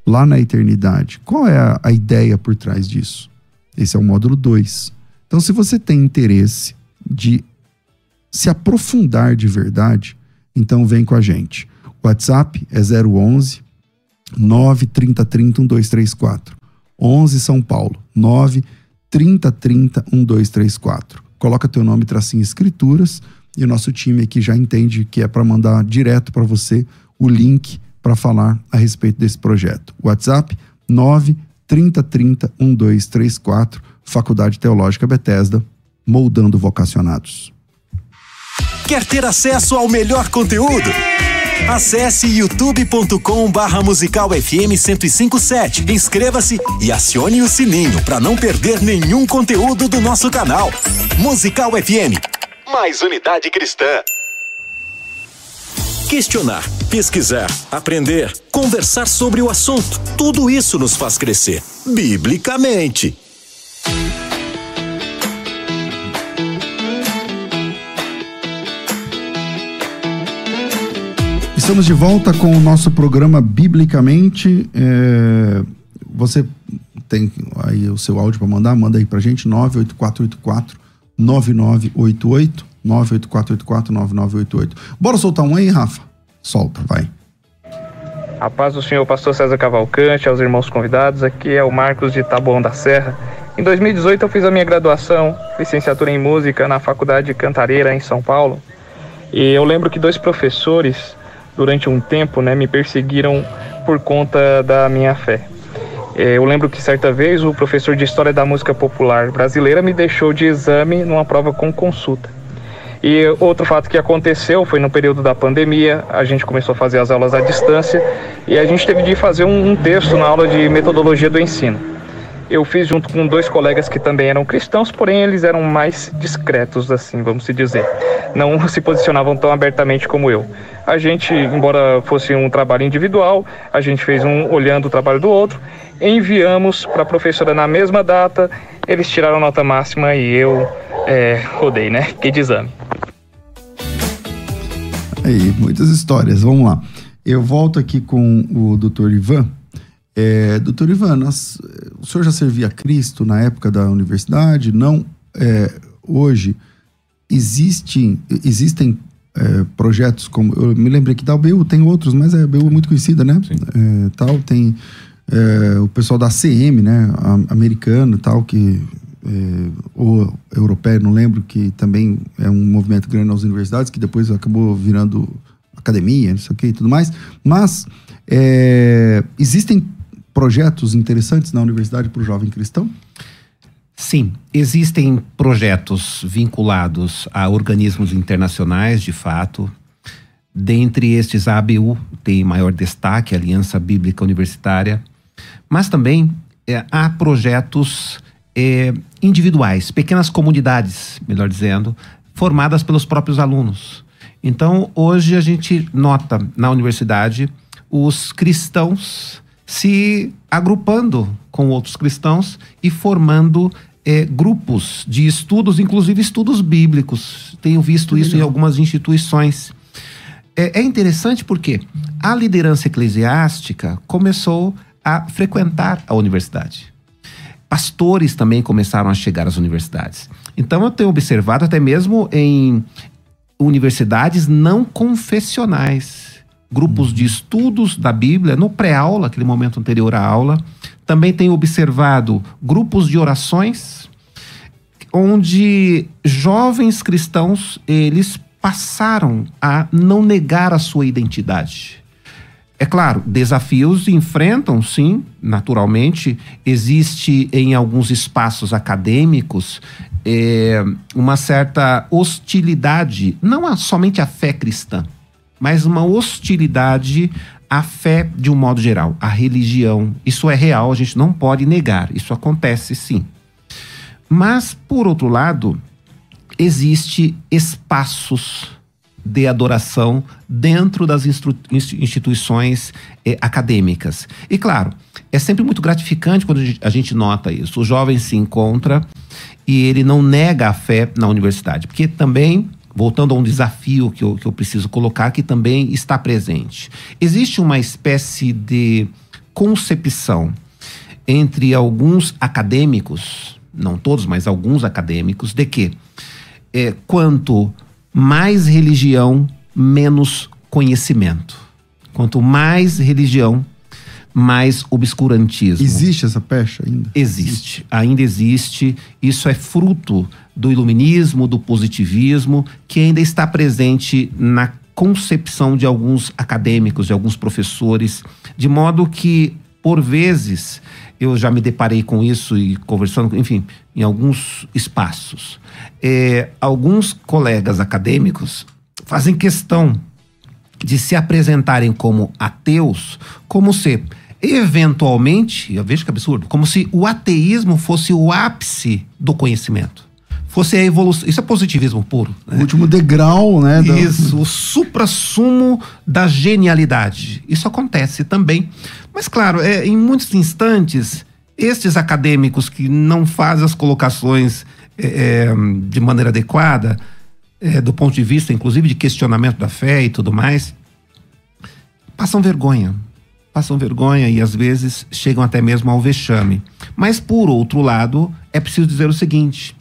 lá na eternidade. Qual é a, a ideia por trás disso? Esse é o módulo 2. Então, se você tem interesse de se aprofundar de verdade, então vem com a gente. O WhatsApp é 011 93030 1234. 11 São Paulo, 9 3030 1234. Coloca teu nome, tracinho escrituras e o nosso time aqui já entende que é para mandar direto para você o link para falar a respeito desse projeto. WhatsApp 9 3030 1234, Faculdade Teológica Bethesda, moldando vocacionados. Quer ter acesso ao melhor conteúdo? Acesse youtube.com barra musical FM 1057. Inscreva-se e acione o sininho para não perder nenhum conteúdo do nosso canal. Musical FM. Mais unidade cristã. Questionar, pesquisar, aprender, conversar sobre o assunto. Tudo isso nos faz crescer, biblicamente. Estamos de volta com o nosso programa Biblicamente. É, você tem aí o seu áudio para mandar, manda aí pra gente, 98484 9988 98484 9988. Bora soltar um aí, Rafa? Solta, vai. A paz do Senhor, pastor César Cavalcante, aos irmãos convidados, aqui é o Marcos de Taboão da Serra. Em 2018 eu fiz a minha graduação, licenciatura em música na Faculdade Cantareira em São Paulo. E eu lembro que dois professores durante um tempo, né, me perseguiram por conta da minha fé. É, eu lembro que certa vez o professor de História da Música Popular brasileira me deixou de exame numa prova com consulta. E outro fato que aconteceu foi no período da pandemia, a gente começou a fazer as aulas à distância e a gente teve de fazer um, um texto na aula de metodologia do ensino. Eu fiz junto com dois colegas que também eram cristãos, porém eles eram mais discretos, assim, vamos se dizer. Não se posicionavam tão abertamente como eu. A gente, embora fosse um trabalho individual, a gente fez um olhando o trabalho do outro, enviamos para a professora na mesma data, eles tiraram nota máxima e eu é, rodei, né? Que de exame. Aí, muitas histórias, vamos lá. Eu volto aqui com o doutor Ivan. É, doutor Ivan, nós, o senhor já servia a Cristo na época da universidade? Não. É, hoje, existe, existem é, projetos como. Eu me lembrei que da UBU tem outros, mas a UBU é muito conhecida, né? É, tal, tem é, o pessoal da CM, né? Americano tal, que. É, ou europeia, não lembro, que também é um movimento grande nas universidades, que depois acabou virando academia, não sei o que e tudo mais. Mas é, existem projetos interessantes na universidade para o jovem cristão? Sim, existem projetos vinculados a organismos internacionais, de fato. Dentre estes, a ABU tem maior destaque, a Aliança Bíblica Universitária. Mas também é, há projetos é, individuais, pequenas comunidades, melhor dizendo, formadas pelos próprios alunos. Então, hoje a gente nota na universidade os cristãos se agrupando com outros cristãos e formando é, grupos de estudos, inclusive estudos bíblicos. Tenho visto isso em algumas instituições. É, é interessante porque a liderança eclesiástica começou a frequentar a universidade. Pastores também começaram a chegar às universidades. Então eu tenho observado até mesmo em universidades não confessionais grupos de estudos da Bíblia no pré-aula, aquele momento anterior à aula. Também tenho observado grupos de orações, onde jovens cristãos eles passaram a não negar a sua identidade. É claro, desafios enfrentam, sim, naturalmente. Existe em alguns espaços acadêmicos é, uma certa hostilidade, não a, somente a fé cristã, mas uma hostilidade à fé de um modo geral, à religião. Isso é real, a gente não pode negar, isso acontece sim. Mas, por outro lado, existe espaços de adoração dentro das instituições eh, acadêmicas. E claro, é sempre muito gratificante quando a gente nota isso. O jovem se encontra e ele não nega a fé na universidade, porque também voltando a um desafio que eu, que eu preciso colocar, que também está presente. Existe uma espécie de concepção entre alguns acadêmicos, não todos, mas alguns acadêmicos, de que é, quanto mais religião, menos conhecimento. Quanto mais religião, mais obscurantismo. Existe essa pecha ainda? Existe, ainda existe. Isso é fruto do iluminismo, do positivismo, que ainda está presente na concepção de alguns acadêmicos, de alguns professores, de modo que, por vezes, eu já me deparei com isso e conversando, enfim, em alguns espaços. É, alguns colegas acadêmicos fazem questão de se apresentarem como ateus, como se eventualmente, eu vejo que absurdo, como se o ateísmo fosse o ápice do conhecimento. Fosse a evolução. Isso é positivismo puro. Né? O último degrau, né? Isso, o supra-sumo da genialidade. Isso acontece também. Mas, claro, é, em muitos instantes, estes acadêmicos que não fazem as colocações é, é de maneira adequada, é, do ponto de vista, inclusive, de questionamento da fé e tudo mais, passam vergonha passam vergonha e às vezes chegam até mesmo ao vexame. Mas, por outro lado, é preciso dizer o seguinte: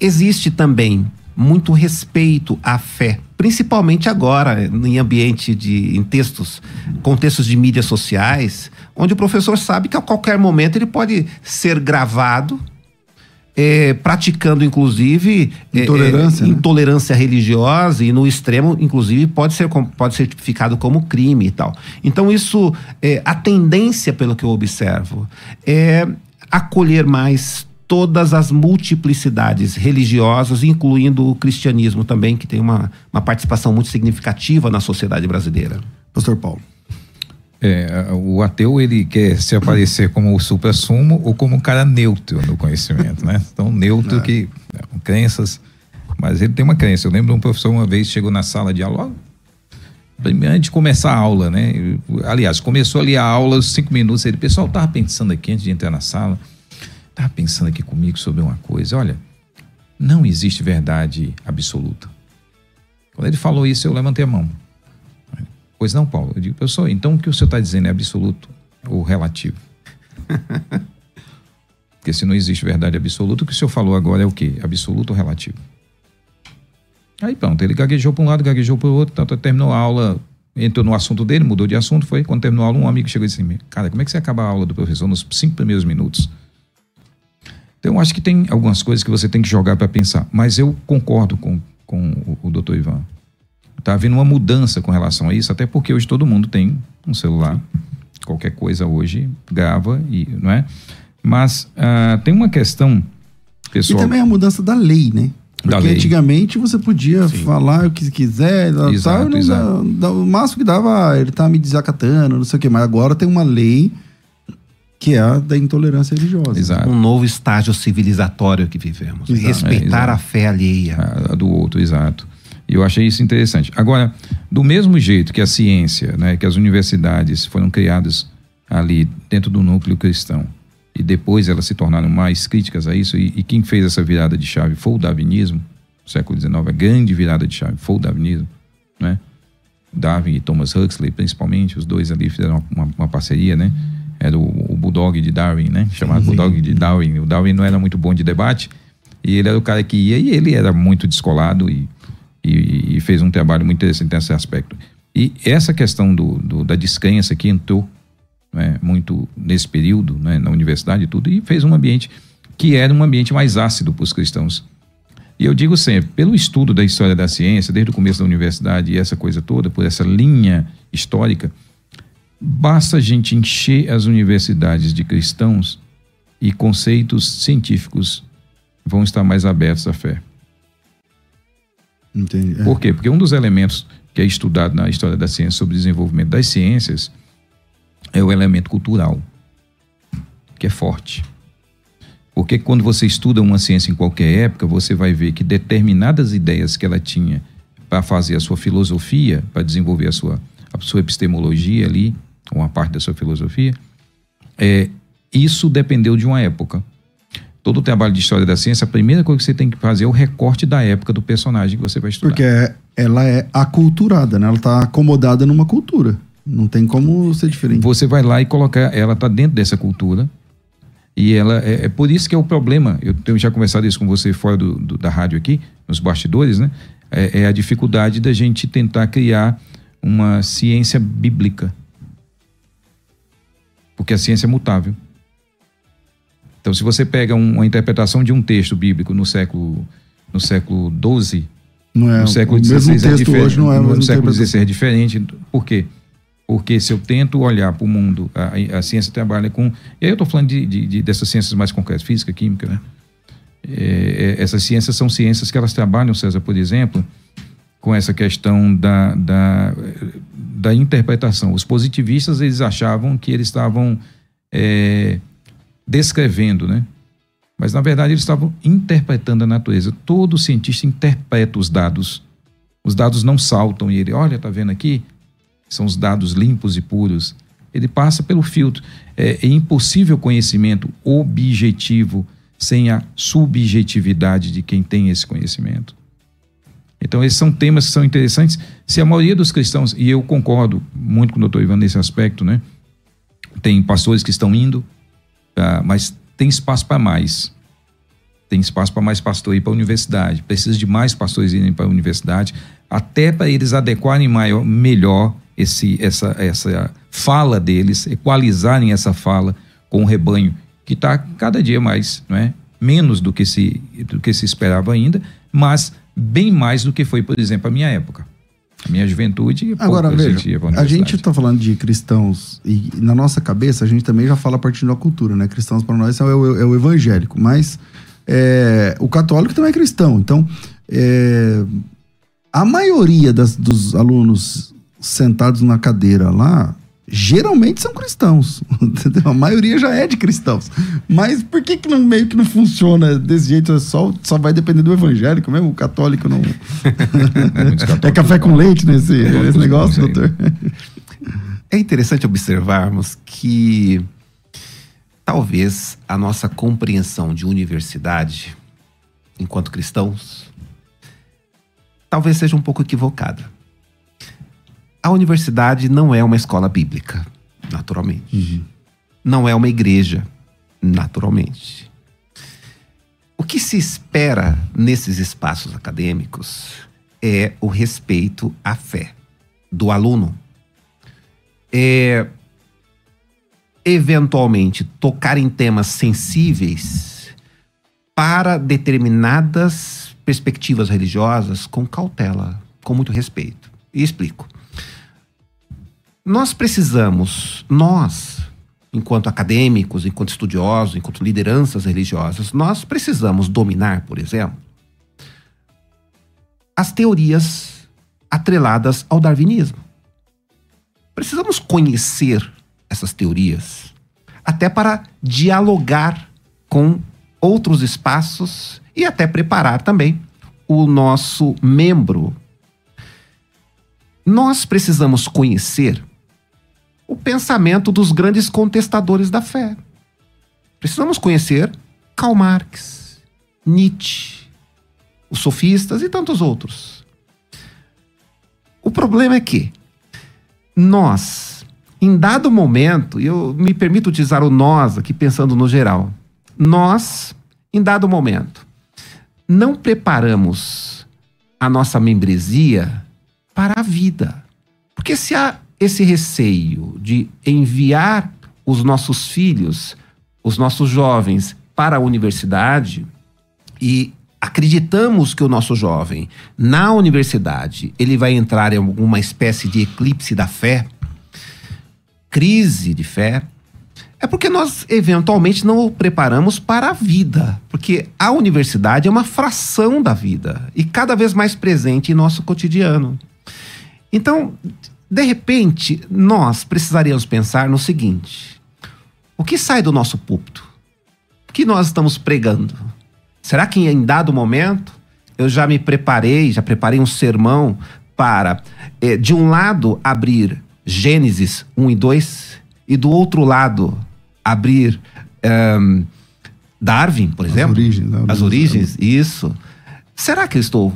existe também muito respeito à fé, principalmente agora em ambiente de em textos, contextos de mídias sociais, onde o professor sabe que a qualquer momento ele pode ser gravado é, praticando, inclusive, é, intolerância, é, né? intolerância religiosa e no extremo, inclusive, pode ser, pode ser tipificado como crime e tal. Então, isso, é, a tendência, pelo que eu observo, é acolher mais todas as multiplicidades religiosas, incluindo o cristianismo também, que tem uma, uma participação muito significativa na sociedade brasileira. Pastor Paulo. É, o ateu ele quer se aparecer como o supra-sumo ou como um cara neutro no conhecimento, né? Então, neutro é. que crenças, mas ele tem uma crença. Eu lembro de um professor uma vez chegou na sala de aula, antes de começar a aula, né? Aliás, começou ali a aula, cinco minutos, ele, pessoal, tava pensando aqui antes de entrar na sala, tava pensando aqui comigo sobre uma coisa, olha, não existe verdade absoluta. Quando ele falou isso, eu levantei a mão. Pois não, Paulo. Eu digo, professor, então o que o senhor está dizendo é absoluto ou relativo? Porque se não existe verdade absoluta, o que o senhor falou agora é o quê? Absoluto ou relativo? Aí pronto, ele gaguejou para um lado, gaguejou para o outro, tanto terminou a aula, entrou no assunto dele, mudou de assunto, foi. Quando terminou a aula, um amigo chegou e disse assim: Cara, como é que você acaba a aula do professor nos cinco primeiros minutos? Então, acho que tem algumas coisas que você tem que jogar para pensar. Mas eu concordo com, com o, o doutor Ivan. Está havendo uma mudança com relação a isso, até porque hoje todo mundo tem um celular. Qualquer coisa hoje grava, e, não é? Mas uh, tem uma questão, pessoal. E também a mudança da lei, né? Porque lei. antigamente você podia Sim. falar o que quiser, exato, tal, exato. o máximo que dava, ah, ele tá me desacatando, não sei o quê, mas agora tem uma lei que é a da intolerância religiosa. Exato. Um novo estágio civilizatório que vivemos. Exato. Respeitar é, a fé alheia. A, a do outro, exato. E eu achei isso interessante. Agora, do mesmo jeito que a ciência, né, que as universidades foram criadas ali dentro do núcleo cristão, e depois elas se tornaram mais críticas a isso, e, e quem fez essa virada de chave foi o darwinismo, século XIX, a grande virada de chave foi o darwinismo, né? Darwin e Thomas Huxley, principalmente, os dois ali fizeram uma, uma parceria, né? Era o, o, Bulldog de Darwin, né? Chamado Bulldog de Darwin. O Darwin não era muito bom de debate, e ele era o cara que ia, e ele era muito descolado, e e, e, fez um trabalho muito interessante nesse aspecto. E essa questão do, do da descrença que entrou né, muito nesse período, né, na universidade e tudo, e fez um ambiente que era um ambiente mais ácido para os cristãos. E eu digo sempre, pelo estudo da história da ciência, desde o começo da universidade e essa coisa toda, por essa linha histórica, basta a gente encher as universidades de cristãos e conceitos científicos vão estar mais abertos à fé. Entendi. É. Por quê? Porque um dos elementos que é estudado na história da ciência sobre o desenvolvimento das ciências é o elemento cultural, que é forte. Porque quando você estuda uma ciência em qualquer época, você vai ver que determinadas ideias que ela tinha para fazer a sua filosofia, para desenvolver a sua, a sua epistemologia ali, uma parte da sua filosofia, é, isso dependeu de uma época todo o trabalho de história da ciência, a primeira coisa que você tem que fazer é o recorte da época do personagem que você vai estudar. Porque ela é aculturada, né? Ela está acomodada numa cultura. Não tem como ser diferente. Você vai lá e colocar, ela está dentro dessa cultura. E ela é, é, por isso que é o problema. Eu tenho já conversado isso com você fora do, do, da rádio aqui, nos bastidores, né? É, é a dificuldade da gente tentar criar uma ciência bíblica. Porque a ciência é mutável. Então, se você pega uma interpretação de um texto bíblico no século no século XII, não é, no século XVI é diferente. Hoje não é no século XVI é diferente. Por quê? Porque se eu tento olhar para o mundo, a, a, ciência trabalha com. E aí eu estou falando de, de, de, dessas ciências mais concretas, física, química, né? É, é, essas ciências são ciências que elas trabalham, César, por exemplo, com essa questão da, da, da interpretação. Os positivistas eles achavam que eles estavam é, descrevendo, né? Mas na verdade eles estavam interpretando a natureza. Todo cientista interpreta os dados. Os dados não saltam e ele, olha, tá vendo aqui? São os dados limpos e puros. Ele passa pelo filtro. É, é impossível conhecimento objetivo sem a subjetividade de quem tem esse conhecimento. Então, esses são temas que são interessantes. Se a maioria dos cristãos, e eu concordo muito com o doutor Ivan nesse aspecto, né? Tem pastores que estão indo, uh, mas tem espaço para mais. Tem espaço para mais pastor ir para a universidade. Precisa de mais pastores irem para a universidade, até para eles adequarem maior, melhor esse, essa, essa fala deles, equalizarem essa fala com o rebanho, que está cada dia mais, não é? Menos do que, se, do que se esperava ainda, mas bem mais do que foi, por exemplo, a minha época. A minha juventude. Agora, veja, a gente está falando de cristãos e na nossa cabeça a gente também já fala a partir da cultura, né? Cristãos para nós é o, é o, evangélico, mas é, o católico também é cristão. Então, é, a maioria das, dos alunos sentados na cadeira lá geralmente são cristãos. Entendeu? A maioria já é de cristãos. Mas por que, que não, meio que não funciona desse jeito? É só, só vai depender do evangélico mesmo? O católico não. é café com leite nesse, nesse negócio, doutor? É interessante observarmos que talvez a nossa compreensão de universidade, enquanto cristãos, talvez seja um pouco equivocada a universidade não é uma escola bíblica, naturalmente. Uhum. Não é uma igreja, naturalmente. O que se espera nesses espaços acadêmicos é o respeito à fé do aluno. É eventualmente tocar em temas sensíveis para determinadas perspectivas religiosas com cautela, com muito respeito. E explico. Nós precisamos, nós, enquanto acadêmicos, enquanto estudiosos, enquanto lideranças religiosas, nós precisamos dominar, por exemplo, as teorias atreladas ao darwinismo. Precisamos conhecer essas teorias até para dialogar com outros espaços e até preparar também o nosso membro. Nós precisamos conhecer o pensamento dos grandes contestadores da fé. Precisamos conhecer Karl Marx, Nietzsche, os sofistas e tantos outros. O problema é que nós, em dado momento, e eu me permito utilizar o nós aqui pensando no geral, nós, em dado momento, não preparamos a nossa membresia para a vida. Porque se a esse receio de enviar os nossos filhos, os nossos jovens, para a universidade e acreditamos que o nosso jovem, na universidade, ele vai entrar em alguma espécie de eclipse da fé, crise de fé, é porque nós eventualmente não o preparamos para a vida, porque a universidade é uma fração da vida e cada vez mais presente em nosso cotidiano. Então, de repente, nós precisaríamos pensar no seguinte: o que sai do nosso púlpito? O que nós estamos pregando? Será que em dado momento eu já me preparei, já preparei um sermão para, eh, de um lado, abrir Gênesis 1 e 2, e do outro lado, abrir um, Darwin, por exemplo? As origens. Né? As origens, isso. Será que eu estou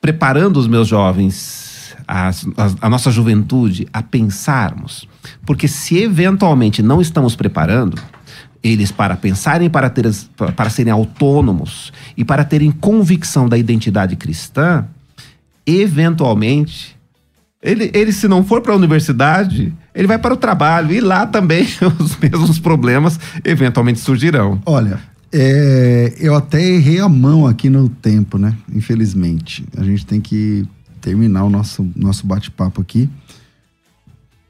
preparando os meus jovens a, a, a nossa juventude a pensarmos. Porque se eventualmente não estamos preparando eles para pensarem, para, ter, para serem autônomos e para terem convicção da identidade cristã, eventualmente, ele, ele se não for para a universidade, ele vai para o trabalho e lá também os mesmos problemas eventualmente surgirão. Olha, é, eu até errei a mão aqui no tempo, né? Infelizmente. A gente tem que terminar o nosso, nosso bate-papo aqui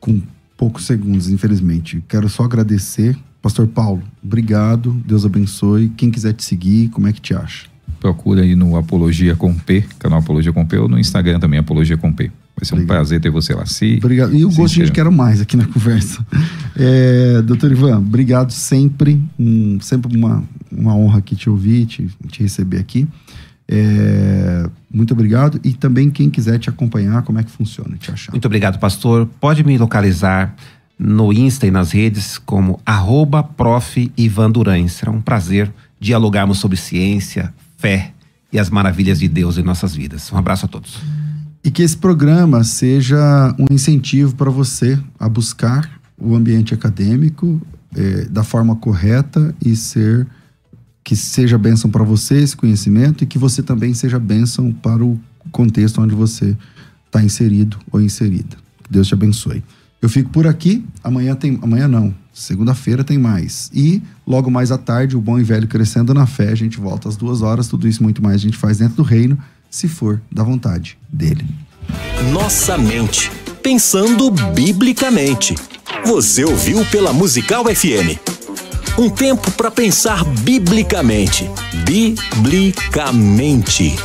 com poucos segundos, infelizmente. Quero só agradecer. Pastor Paulo, obrigado. Deus abençoe. Quem quiser te seguir, como é que te acha? procura aí no Apologia com P, canal Apologia com P, ou no Instagram também, Apologia com P. Vai ser um Obrigado. prazer ter você lá. Se, Obrigado. E o gostinho de quero mais aqui na conversa. É, doutor Ivan, obrigado sempre. Um, sempre uma, uma honra aqui te ouvir, te, te receber aqui. É, muito obrigado. E também quem quiser te acompanhar, como é que funciona, te achar. Muito obrigado, pastor. Pode me localizar no Insta e nas redes como arroba prof. Ivan Duran. Será um prazer dialogarmos sobre ciência, fé e as maravilhas de Deus em nossas vidas. Um abraço a todos. E que esse programa seja um incentivo para você a buscar o ambiente acadêmico eh, da forma correta e ser que seja bênção para você esse conhecimento e que você também seja bênção para o contexto onde você está inserido ou inserida. Que Deus te abençoe. Eu fico por aqui. Amanhã tem. Amanhã não. Segunda-feira tem mais. E logo mais à tarde, o bom e velho crescendo na fé. A gente volta às duas horas. Tudo isso muito mais a gente faz dentro do reino, se for da vontade dele. Nossa mente. Pensando biblicamente. Você ouviu pela Musical FM. Um tempo para pensar biblicamente. Biblicamente.